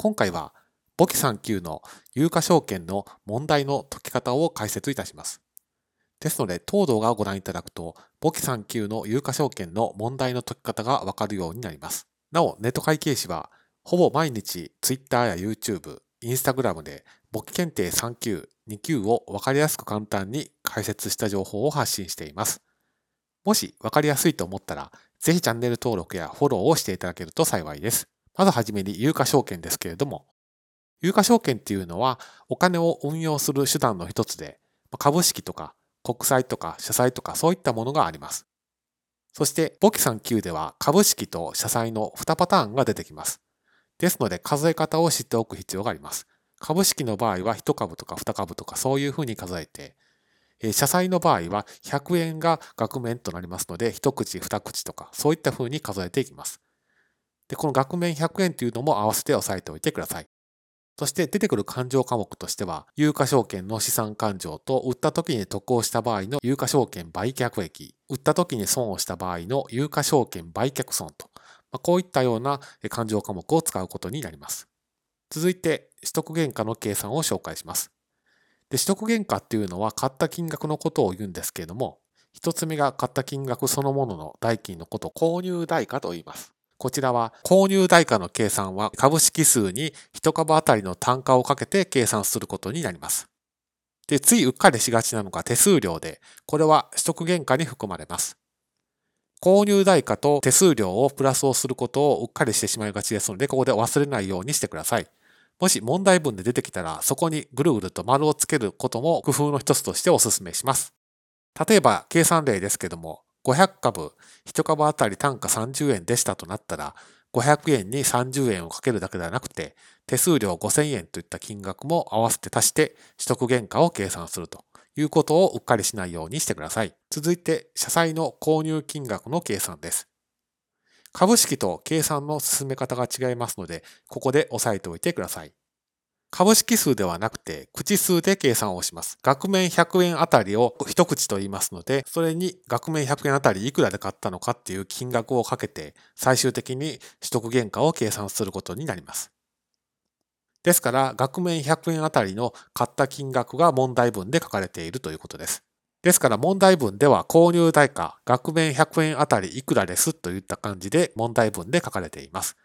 今回は簿記3級の有価証券の問題の解き方を解説いたします。ですので、当動画をご覧いただくと、簿記3級の有価証券の問題の解き方がわかるようになります。なお、ネット会計士は、ほぼ毎日 Twitter や YouTube、Instagram で簿記検定3級、2級をわかりやすく簡単に解説した情報を発信しています。もしわかりやすいと思ったら、ぜひチャンネル登録やフォローをしていただけると幸いです。まずはじめに有価証券ですけれども、有価証券っていうのはお金を運用する手段の一つで、株式とか国債とか社債とかそういったものがあります。そして簿記3級では株式と社債の2パターンが出てきます。ですので数え方を知っておく必要があります。株式の場合は1株とか2株とかそういうふうに数えて、社債の場合は100円が額面となりますので、1口、2口とかそういったふうに数えていきます。で、この額面100円というのも合わせて押さえておいてください。そして出てくる勘定科目としては、有価証券の資産勘定と売った時に得をした場合の有価証券売却益、売った時に損をした場合の有価証券売却損と、こういったような勘定科目を使うことになります。続いて、取得原価の計算を紹介します。で取得原価っていうのは買った金額のことを言うんですけれども、一つ目が買った金額そのものの代金のことを購入代価と言います。こちらは購入代価の計算は株式数に1株当たりの単価をかけて計算することになります。で、ついうっかりしがちなのが手数料で、これは取得原価に含まれます。購入代価と手数料をプラスをすることをうっかりしてしまいがちですので、ここで忘れないようにしてください。もし問題文で出てきたら、そこにぐるぐると丸をつけることも工夫の一つとしてお勧めします。例えば、計算例ですけども、500株、1株当たり単価30円でしたとなったら、500円に30円をかけるだけではなくて、手数料5000円といった金額も合わせて足して取得原価を計算するということをうっかりしないようにしてください。続いて、社債の購入金額の計算です。株式と計算の進め方が違いますので、ここで押さえておいてください。株式数ではなくて、口数で計算をします。額面100円あたりを一口と言いますので、それに額面100円あたりいくらで買ったのかっていう金額をかけて、最終的に取得原価を計算することになります。ですから、額面100円あたりの買った金額が問題文で書かれているということです。ですから問題文では購入代価、額面100円あたりいくらですといった感じで問題文で書かれています。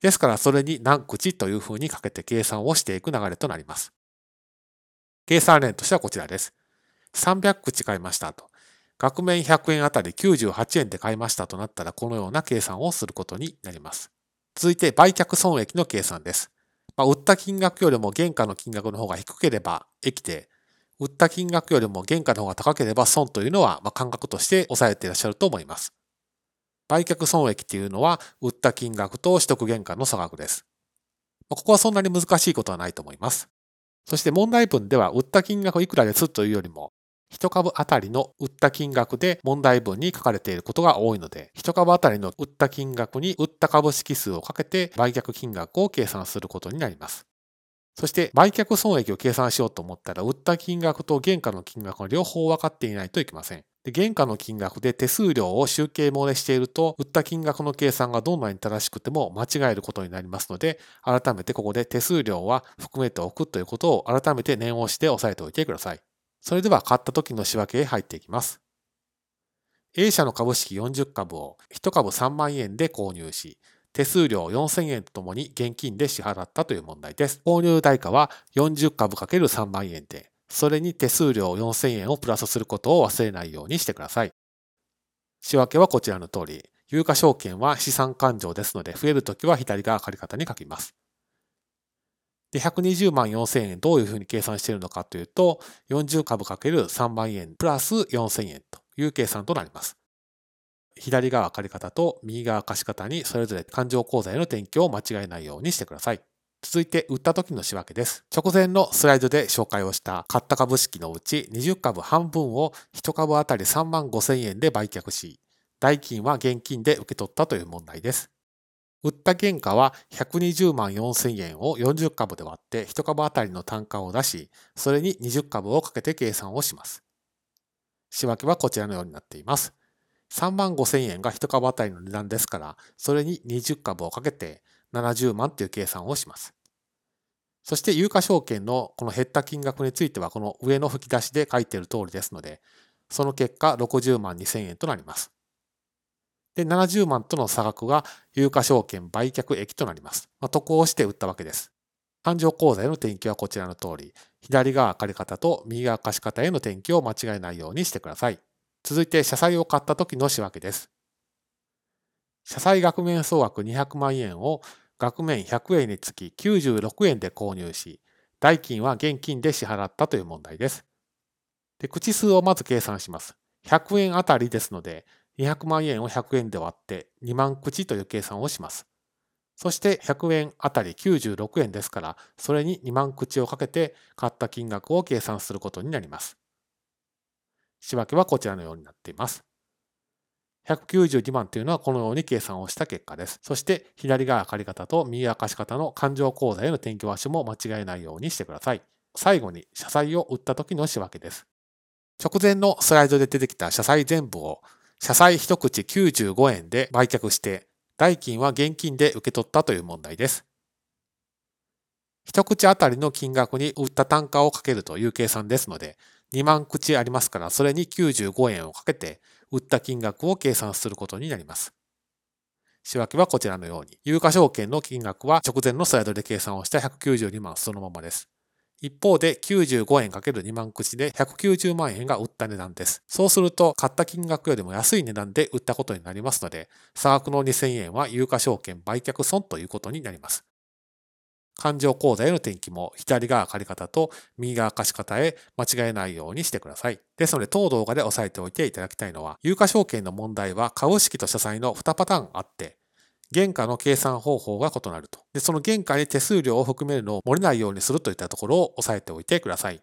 ですからそれに何口というふうにかけて計算をしていく流れとなります。計算例としてはこちらです。300口買いましたと。額面100円あたり98円で買いましたとなったらこのような計算をすることになります。続いて売却損益の計算です。まあ、売った金額よりも原価の金額の方が低ければ益で、売った金額よりも原価の方が高ければ損というのは、まあ、感覚として抑えていらっしゃると思います。売却損益っていうのは、売った金額と取得原価の差額です。ここはそんなに難しいことはないと思います。そして問題文では、売った金額いくらですというよりも、一株当たりの売った金額で問題文に書かれていることが多いので、一株当たりの売った金額に売った株式数をかけて売却金額を計算することになります。そして売却損益を計算しようと思ったら、売った金額と原価の金額が両方分かっていないといけません。で原価の金額で手数料を集計漏れしていると、売った金額の計算がどんなに正しくても間違えることになりますので、改めてここで手数料は含めておくということを改めて念をして押さえておいてください。それでは買った時の仕分けへ入っていきます。A 社の株式40株を1株3万円で購入し、手数料4000円とともに現金で支払ったという問題です。購入代価は40株 ×3 万円で、それに手数料4000円をプラスすることを忘れないようにしてください。仕分けはこちらの通り、有価証券は資産勘定ですので、増えるときは左側借り方に書きます。で、120万4000円どういうふうに計算しているのかというと、40株 ×3 万円プラス4000円という計算となります。左側借り方と右側貸方にそれぞれ勘定口座への転記を間違えないようにしてください。続いて、売った時の仕分けです。直前のスライドで紹介をした買った株式のうち20株半分を1株当たり3万5千円で売却し、代金は現金で受け取ったという問題です。売った原価は120万4千円を40株で割って1株当たりの単価を出し、それに20株をかけて計算をします。仕分けはこちらのようになっています。3万5千円が1株当たりの値段ですから、それに20株をかけて、70万という計算をします。そして有価証券のこの減った金額についてはこの上の吹き出しで書いている通りですので、その結果60万2000円となります。で、70万との差額が有価証券売却益となります。まあ、得をして売ったわけです。勘定口座への転記はこちらの通り、左側借方と右側貸方への転記を間違えないようにしてください。続いて、社債を買った時の仕分けです。社債額面総額200万円を額面100円につき96円で購入し、代金は現金で支払ったという問題です。で口数をまず計算します。100円あたりですので、200万円を100円で割って2万口という計算をします。そして100円あたり96円ですから、それに2万口をかけて買った金額を計算することになります。仕分けはこちらのようになっています。192万というのはこのように計算をした結果です。そして左側借方と右側貸方の勘定口座への転居足も間違えないようにしてください。最後に社債を売った時の仕分けです。直前のスライドで出てきた社債全部を社債一口95円で売却して代金は現金で受け取ったという問題です。一口あたりの金額に売った単価をかけるという計算ですので、2万口ありますから、それに95円をかけて、売った金額を計算することになります。仕分けはこちらのように、有価証券の金額は直前のスライドで計算をした192万そのままです。一方で95円 ×2 万口で190万円が売った値段です。そうすると買った金額よりも安い値段で売ったことになりますので、差額の2000円は有価証券売却損ということになります。勘定口座への転記も左側借方と右側貸方へ間違えないようにしてください。ですので当動画で押さえておいていただきたいのは、有価証券の問題は株式と社債の2パターンあって、原価の計算方法が異なると。で、その原価に手数料を含めるのを漏れないようにするといったところを押さえておいてください。